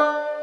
Música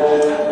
Amém.